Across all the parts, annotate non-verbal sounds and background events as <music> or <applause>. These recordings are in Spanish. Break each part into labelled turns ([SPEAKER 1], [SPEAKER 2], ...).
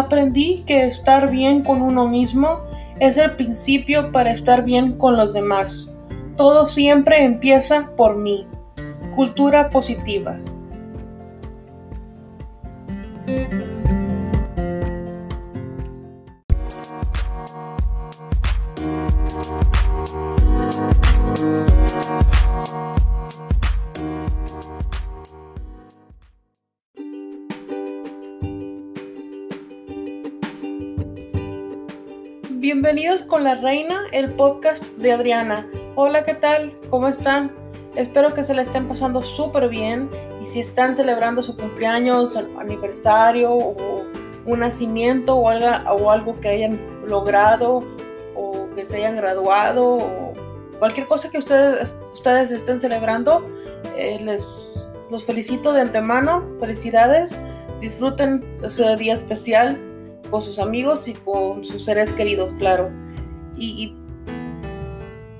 [SPEAKER 1] Aprendí que estar bien con uno mismo es el principio para estar bien con los demás. Todo siempre empieza por mí. Cultura positiva. Bienvenidos con la reina, el podcast de Adriana. Hola, ¿qué tal? ¿Cómo están? Espero que se la estén pasando súper bien y si están celebrando su cumpleaños, aniversario o un nacimiento o algo, o algo que hayan logrado o que se hayan graduado cualquier cosa que ustedes, ustedes estén celebrando, eh, les los felicito de antemano. Felicidades. Disfruten ese día especial con sus amigos y con sus seres queridos, claro. Y,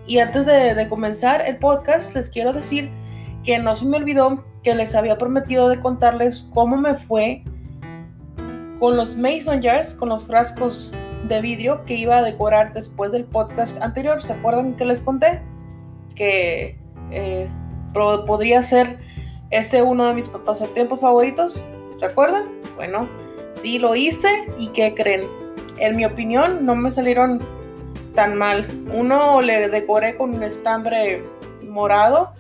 [SPEAKER 1] y, antes de, comenzar el podcast, les quiero decir que no se me olvidó que les había prometido de contarles cómo me fue con los mason jars, con los frascos de vidrio que iba a decorar después del podcast anterior. ¿Se acuerdan que les conté? Que eh, podría ser ese uno de mis pasatiempos favoritos. ¿Se acuerdan? Bueno, Sí, lo hice y ¿qué creen? En mi opinión no me salieron tan mal. Uno le decoré con un estambre morado,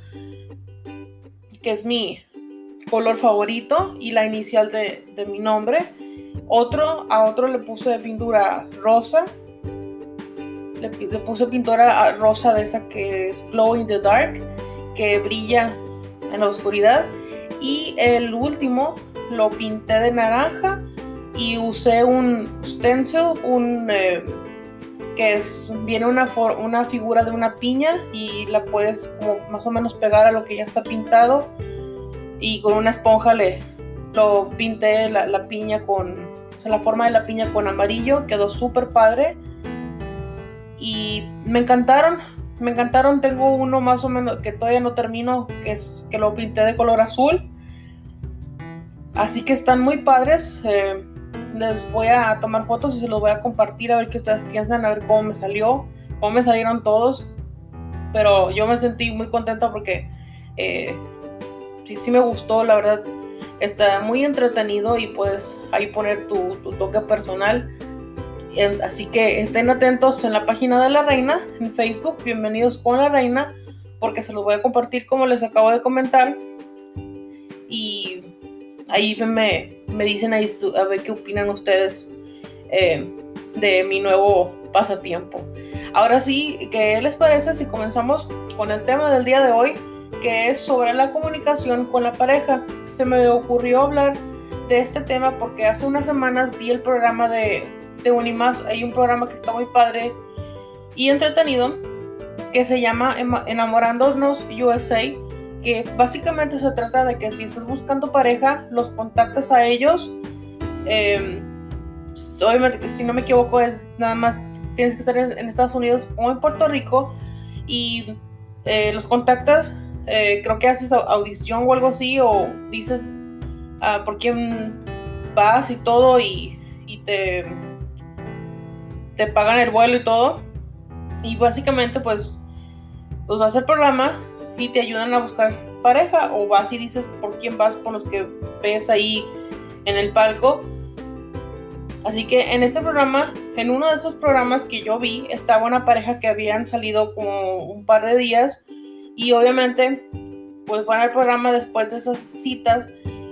[SPEAKER 1] que es mi color favorito y la inicial de, mi nombre. Otro, a otro le puse pintura rosa. Le, le, puse pintura rosa de esa que es glow in the dark, que brilla en la oscuridad. Y el último lo pinté de naranja y usé un stencil, un eh, que es viene una, una figura de una piña y la puedes más o menos pegar a lo que ya está pintado. Y con una esponja le lo pinté la, piña con o sea, la forma de la piña con amarillo quedó súper padre. Y me encantaron me encantaron. Tengo uno más o menos que todavía no termino que que lo pinté de color azul. Así que están muy padres eh, les voy a tomar fotos y se los voy a compartir a ver qué ustedes piensan, a ver cómo me salió, cómo me salieron todos. Pero yo me sentí muy contenta porque eh, sí, sí me gustó, la verdad. Está muy entretenido y puedes ahí poner tu, toque personal. Así que estén atentos en la página de la reina, en Facebook, bienvenidos con la reina, porque se los voy a compartir como les acabo de comentar. Y ahí me, me dicen ahí a ver qué opinan ustedes eh, de mi nuevo pasatiempo. Ahora sí, ¿qué les parece si comenzamos con el tema del día de hoy, que es sobre la comunicación con la pareja? Se me ocurrió hablar de este tema porque hace unas semanas vi el programa de, de Unimás. Hay un programa que está muy padre y entretenido que se llama Enamorándonos USA que básicamente se trata de que si estás buscando pareja, los contactas a ellos. Em, obviamente si no me equivoco es nada más tienes que estar en, Estados Unidos o en Puerto Rico y eh, los contactas, eh, creo que haces audición o algo así o dices uh, por quién vas y todo y, te, te pagan el vuelo y todo. Y básicamente pues, pues vas al programa te ayudan a buscar pareja o vas y dices por quién vas por los que ves ahí en el palco. Así que en este programa, en uno de esos programas que yo vi, estaba una pareja que habían salido como un par de días y obviamente pues van al programa después de esas citas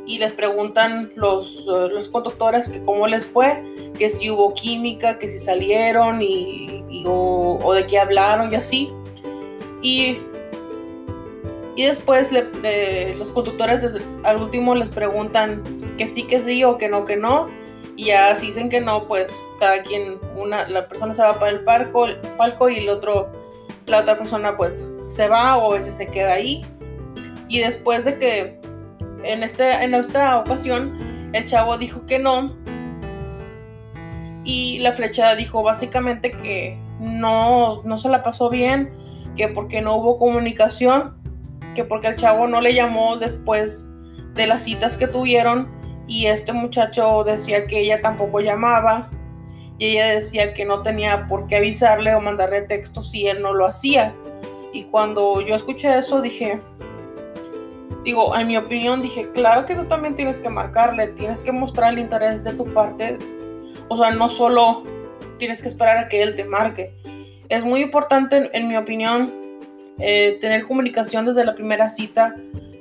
[SPEAKER 1] y les preguntan los, los conductores que cómo les fue, que si hubo química, que si salieron y, o de qué hablaron y así. Y y después los conductores al último les preguntan que sí, que sí o que no, que no. Y ya si dicen que no, pues cada quien, una, la persona se va para el palco, el palco y el otro, la otra persona pues se va o ese se queda ahí. Y después de que en, este, en esta ocasión el chavo dijo que no, y la flecha dijo básicamente que no, no se la pasó bien, que porque no hubo comunicación porque el chavo no le llamó después de las citas que tuvieron y este muchacho decía que ella tampoco llamaba y ella decía que no tenía por qué avisarle o mandarle texto si él no lo hacía. Y cuando yo escuché eso dije, digo, en mi opinión dije, claro que tú también tienes que marcarle, tienes que mostrar el interés de tu parte. O sea, no solo tienes que esperar a que él te marque. Es muy importante, en mi opinión, eh, tener comunicación desde la primera cita,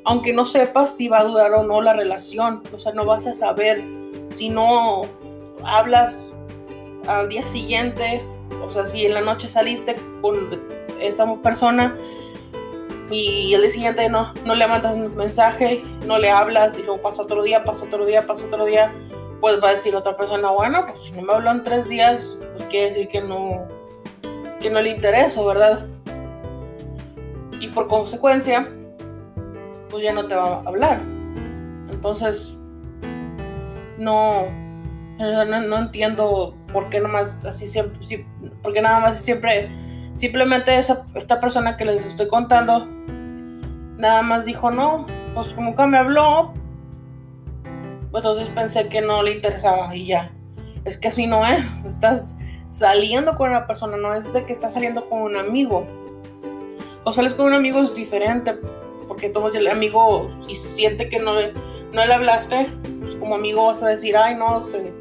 [SPEAKER 1] aunque no sepas si va a durar o no la relación. O sea, no vas a saber si no hablas al día siguiente, o sea, si en la noche saliste con esa persona y el día siguiente no, no le mandas un mensaje, no le hablas y luego pasa otro día, pasa otro día, pasa otro día, pues va a decir otra persona, bueno, pues si no me habló en tres días, pues quiere decir que no, que no le intereso, ¿verdad? Y por consecuencia, pues ya no te va a hablar. Entonces, no, no, entiendo por qué nomás así siempre, porque nada más siempre, simplemente esa, esta persona que les estoy contando, nada más dijo no, pues nunca me habló, entonces pensé que no le interesaba y ya. Es que así no es, estás saliendo con una persona, no es de que estás saliendo con un amigo. O sales con un amigo es diferente, porque todo el amigo, si siente que no le, no le hablaste, pues como amigo vas a decir, ay, no, se,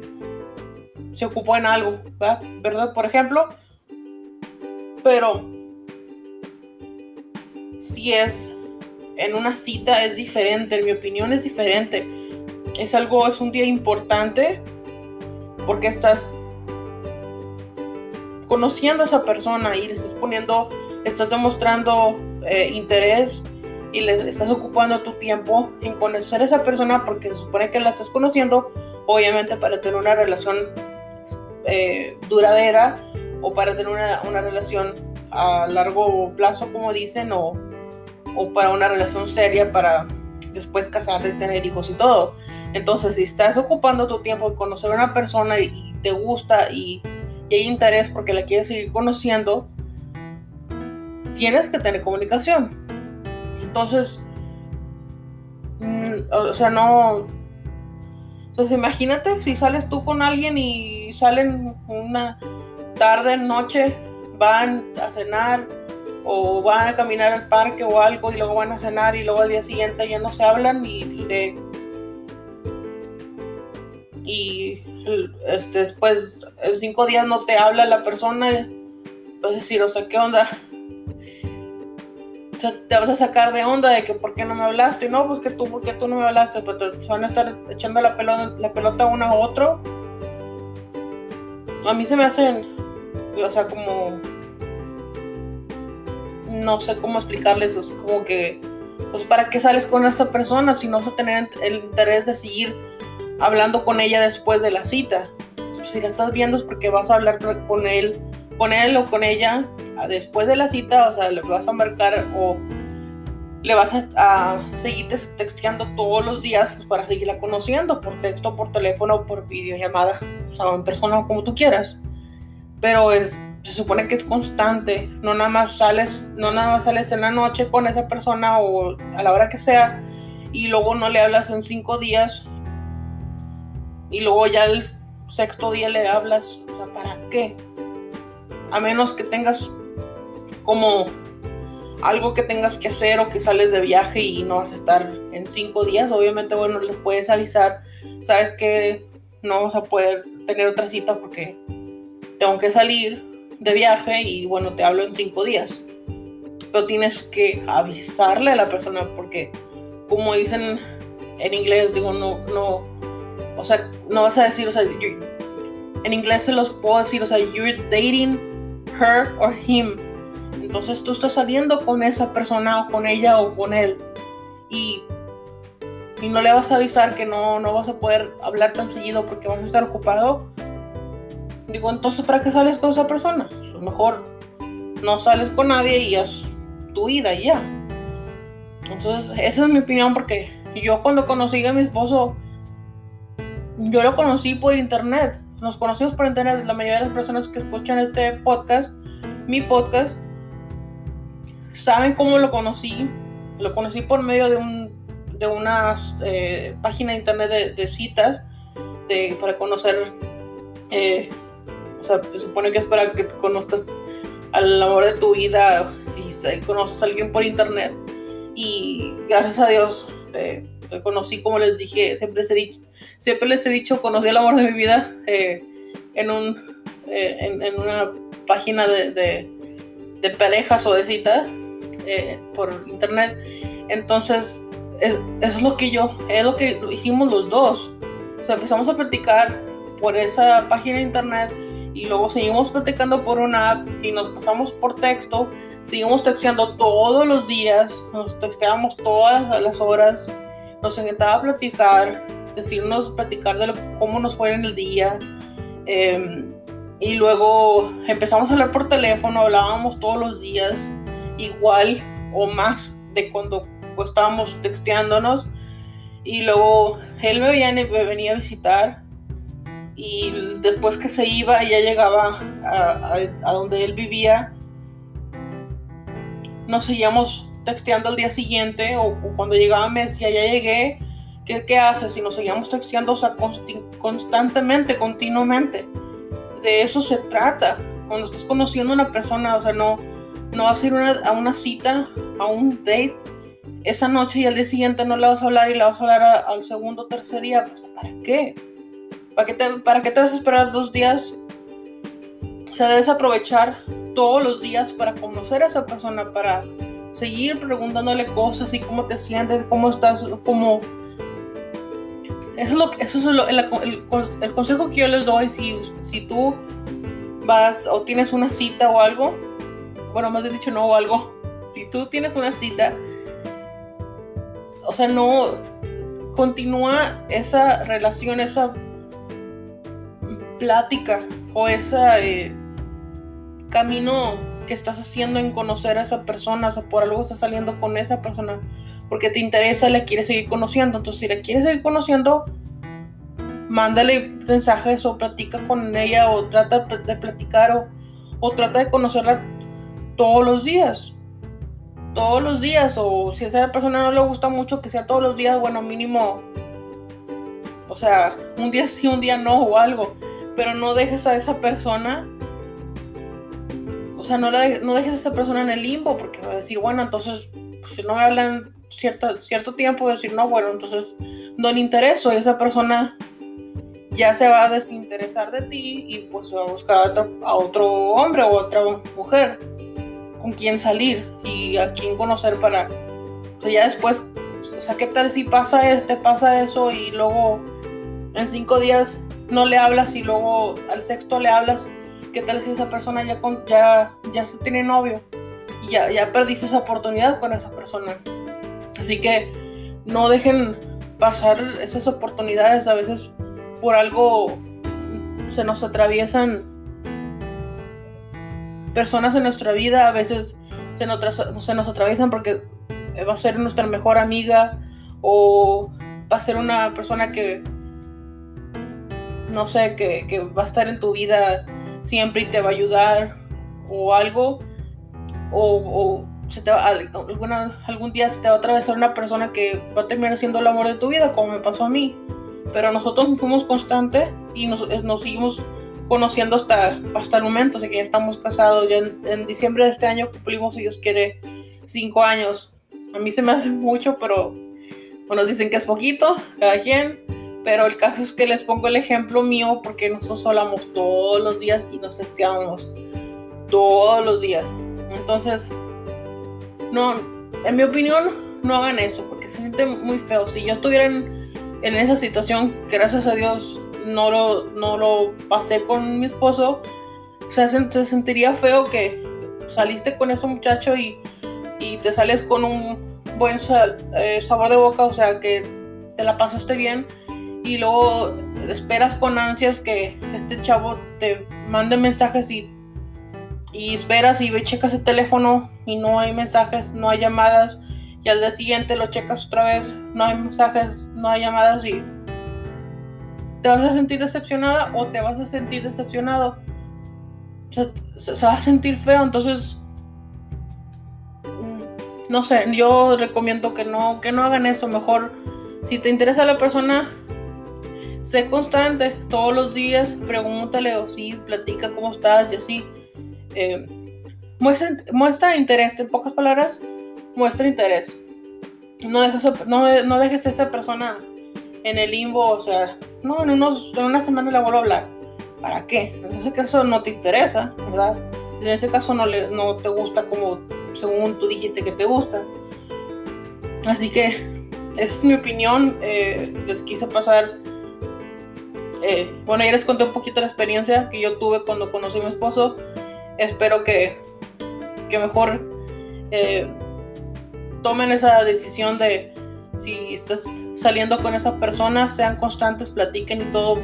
[SPEAKER 1] se ocupó en algo, ¿verdad? Por ejemplo. Pero si es en una cita es diferente, en mi opinión es diferente. Es algo, es un día importante porque estás conociendo a esa persona y le estás poniendo, estás demostrando eh, interés y le estás ocupando tu tiempo en conocer a esa persona porque se supone que la estás conociendo, obviamente para tener una relación eh, duradera o para tener una, una, relación a largo plazo, como dicen, o, o para una relación seria para después casarte, tener hijos y todo. Entonces, si estás ocupando tu tiempo en conocer a una persona y, te gusta y, y, hay interés porque la quieres seguir conociendo, tienes que tener comunicación. Entonces, mm, o sea, no, entonces imagínate si sales tú con alguien y salen una tarde, noche, van a cenar o van a caminar al parque o algo y luego van a cenar y luego al día siguiente ya no se hablan y le y este, después en cinco días no te habla la persona pues decir o sea qué onda te vas a sacar de onda de que por qué no me hablaste. No, pues que tú, ¿por qué tú no me hablaste? Pues te van a estar echando la pelota, la pelota uno a otro. A mí se me hacen, o sea, como... No sé cómo explicarles, es como que... Pues para qué sales con esa persona si no vas a tener el interés de seguir hablando con ella después de la cita. Si la estás viendo es porque vas a hablar con él, con él o con ella después de la cita, o sea, le vas a marcar o le vas a, seguir texteando todos los días pues, para seguirla conociendo por texto, por teléfono, por videollamada, o sea, en persona, como tú quieras. Pero es, se supone que es constante, no nada más sales, no nada más sales en la noche con esa persona o a la hora que sea y luego no le hablas en cinco días y luego ya el sexto día le hablas, o sea, ¿para qué? A menos que tengas como algo que tengas que hacer o que sales de viaje y no vas a estar en cinco días, obviamente, bueno, les puedes avisar, sabes que no vas a poder tener otra cita porque tengo que salir de viaje y bueno, te hablo en cinco días. Pero tienes que avisarle a la persona porque, como dicen en inglés, digo, no, no, o sea, no vas a decir, o sea, en inglés se los puedo decir, o sea, you're dating her or him entonces tú estás saliendo con esa persona o con ella o con él y, y no le vas a avisar que no, no vas a poder hablar tan seguido porque vas a estar ocupado. Digo, entonces ¿para qué sales con esa persona? Pues, mejor no sales con nadie y haz tu vida y ya. Entonces, esa es mi opinión porque yo cuando conocí a mi esposo, yo lo conocí por internet. Nos conocimos por internet. La mayoría de las personas que escuchan este podcast, mi podcast, saben cómo lo conocí. Lo conocí por medio de un, de una eh, página de internet de, citas de, para conocer, eh, o sea, se supone que es para que conozcas al amor de tu vida y, conoces a alguien por internet. Y gracias a Dios eh, conocí, como les dije, siempre les he dicho, siempre les he dicho conocí el amor de mi vida en, un, en, una página de, de, parejas o de citas por internet. Entonces, eso es lo que yo, es lo que hicimos los dos. Empezamos a platicar por esa página de internet y luego seguimos platicando por una app y nos pasamos por texto. Seguimos texteando todos los días, nos texteábamos todas las horas, nos encantaba platicar, decirnos, platicar de cómo nos fue en el día. Em, y luego empezamos a hablar por teléfono, hablábamos todos los días, igual o más de cuando pues, estábamos texteándonos y luego él me venía, a visitar y después que se iba ya llegaba a, donde él vivía, nos seguíamos texteando al día siguiente o, cuando llegaba me decía ya llegué, ¿qué, qué haces? Y nos seguíamos texteando constantemente, continuamente. De eso se trata. Cuando estás conociendo a una persona, o sea, no, no vas a ir a una cita, a un date esa noche y al día siguiente no le vas a hablar y le vas a hablar al segundo o tercer día, pues ¿para qué? ¿Para qué, te, ¿Para qué te vas a esperar dos días? O sea, debes aprovechar todos los días para conocer a esa persona, para seguir preguntándole cosas y cómo te sientes, cómo estás, cómo... Eso es, lo, eso es el, el, consejo que yo les doy. Si, si tú vas o tienes una cita o algo, bueno, más de dicho no o algo, <laughs> si tú tienes una cita o sea, no continúa esa relación, esa plática o ese eh, camino que estás haciendo en conocer a esa persona, o sea, por algo estás saliendo con esa persona porque te interesa, le quieres seguir conociendo. Entonces, si le quieres seguir conociendo, mándale mensajes o platica con ella o trata de platicar o, o trata de conocerla todos los días todos los días o si a esa persona no le gusta mucho que sea todos los días, bueno, mínimo, o sea, un día sí, un día no o algo, pero no dejes a esa persona, o sea, no, no dejes a esa persona en el limbo porque va a decir, bueno, entonces, pues, si no hablan cierto, cierto tiempo, decir, no, bueno, entonces no le intereso esa persona ya se va a desinteresar de ti y pues va a buscar a otro, a otro hombre o a otra mujer con quién salir y a quién conocer para. Ya después, o sea, ¿qué tal si pasa este, pasa eso y luego en cinco días no le hablas y luego al sexto le hablas? ¿Qué tal si esa persona ya, con, ya, ya se tiene novio? Y ya, ya perdiste esa oportunidad con esa persona. Así que no dejen pasar esas oportunidades. A veces por algo se nos atraviesan personas en nuestra vida a veces se nos, se nos atraviesan porque va a ser nuestra mejor amiga o va a ser una persona que, no sé, que, va a estar en tu vida siempre y te va a ayudar o algo, o, se te alguna, algún día se te va a atravesar una persona que va a terminar siendo el amor de tu vida, como me pasó a mí. Pero nosotros fuimos constantes y nos, nos seguimos conociendo hasta, hasta el momento, así que ya estamos casados, ya en, diciembre de este año cumplimos, si Dios quiere, cinco años. A mí se me hace mucho, pero bueno, dicen que es poquito, cada quien. Pero el caso es que les pongo el ejemplo mío porque nosotros hablamos todos los días y nos texteamos todos los días. Entonces, no, en mi opinión, no hagan eso porque se siente muy feo. Si yo estuviera en, esa situación, gracias a Dios, no lo, no lo pasé con mi esposo, se, se sentiría feo que saliste con ese muchacho y, y te sales con un buen eh, sabor de boca, o sea, que te la pasaste bien y luego esperas con ansias que este chavo te mande mensajes y, y esperas y ve, checas el teléfono y no hay mensajes, no hay llamadas y al día siguiente lo checas otra vez, no hay mensajes, no hay llamadas y ¿Te vas a sentir decepcionada o te vas a sentir decepcionado? se, va a sentir feo, entonces mm, no sé, yo recomiendo que no, que no hagan eso. Mejor, si te interesa la persona, sé constante. Todos los días pregúntale o sí, platica cómo estás y así. Eh, muestra, interés, en pocas palabras, muestra interés. No dejes, no, no dejes a esa persona en el limbo, o sea, no, en, unos, en una semana le vuelvo a hablar. ¿Para qué? En ese caso no te interesa, ¿verdad? En ese caso no, le, no te gusta como según tú dijiste que te gusta. Así que esa es mi opinión. Eh, les quise pasar. Eh, bueno, ya les conté un poquito la experiencia que yo tuve cuando conocí a mi esposo. Espero que, que mejor eh, tomen esa decisión de si estás saliendo con esa persona, sean constantes, platiquen y todo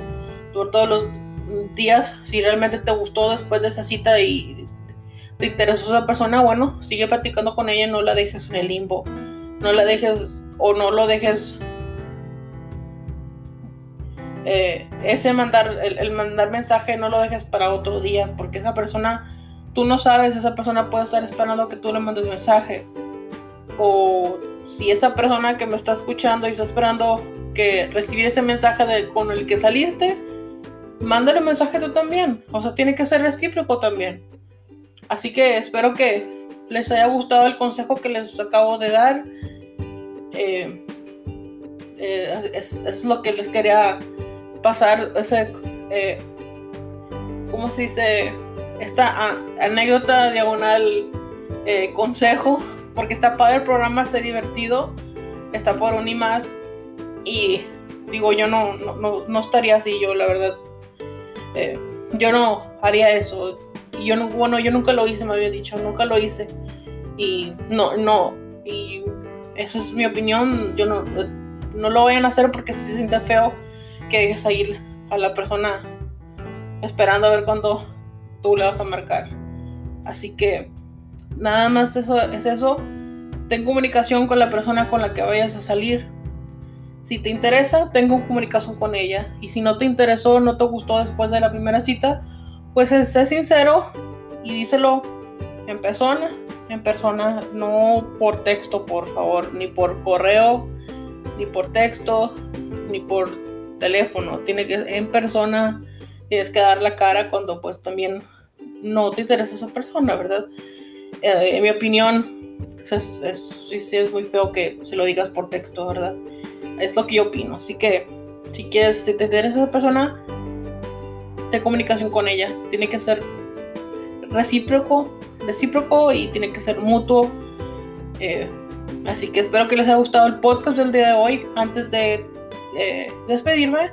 [SPEAKER 1] por todos los días. Si realmente te gustó después de esa cita y te interesó esa persona, bueno, sigue platicando con ella, no la dejes en el limbo, no la dejes o no lo dejes. Eh, ese mandar, el, mandar mensaje no lo dejes para otro día, porque esa persona, tú no sabes, esa persona puede estar esperando que tú le mandes mensaje. O si esa persona que me está escuchando y está esperando que recibir ese mensaje de, con el que saliste, mándale mensaje tú también. O sea, tiene que ser recíproco también. Así que espero que les haya gustado el consejo que les acabo de dar. Eh, eh, es, lo que les quería pasar. Ese, eh, ¿Cómo se dice? Esta anécdota diagonal consejo. Porque está padre el programa, está divertido. Está por un y más. Y digo, yo no, no, no estaría así, yo la verdad. yo no haría eso y yo, no, bueno, yo nunca lo hice, me había dicho, nunca lo hice. Y no, no, y esa es mi opinión, yo no, no lo vayan a hacer porque se siente feo que dejes ir a la persona esperando a ver cuándo tú le vas a marcar. Así que nada más eso es eso. Ten comunicación con la persona con la que vayas a salir. Si te interesa, tengo comunicación con ella. Y si no te interesó, no te gustó después de la primera cita, pues sé sincero y díselo en persona, en persona, no por texto, por favor, ni por correo, ni por texto, ni por teléfono. Tiene que en persona, tienes que dar la cara cuando pues también no te interesa esa persona, ¿verdad? Eh, en mi opinión, es, es, es muy feo que se lo digas por texto, ¿verdad? Es lo que yo opino. Así que si quieres, si te interesa esa persona, de comunicación con ella. Tiene que ser recíproco, recíproco y tiene que ser mutuo. Eh, así que espero que les haya gustado el podcast del día de hoy. Antes de eh, despedirme,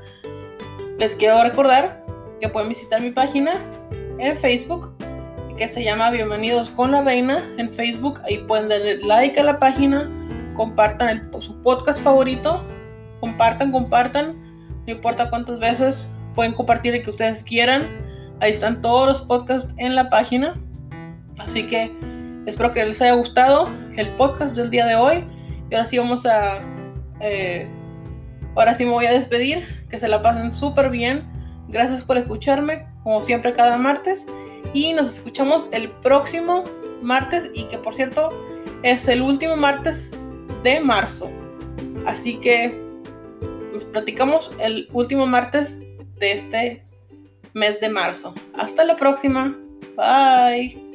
[SPEAKER 1] les quiero recordar que pueden visitar mi página en Facebook que se llama Bienvenidos con la Reina en Facebook. Ahí pueden darle like a la página, compartan su podcast favorito, compartan, compartan, no importa cuántas veces pueden compartir el que ustedes quieran. Ahí están todos los podcasts en la página. Así que espero que les haya gustado el podcast del día de hoy. Y ahora sí vamos a... Eh, ahora sí me voy a despedir. Que se la pasen súper bien. Gracias por escucharme, como siempre cada martes. Y nos escuchamos el próximo martes. Y que por cierto es el último martes de marzo. Así que nos platicamos el último martes de este mes de marzo. Hasta la próxima. Bye.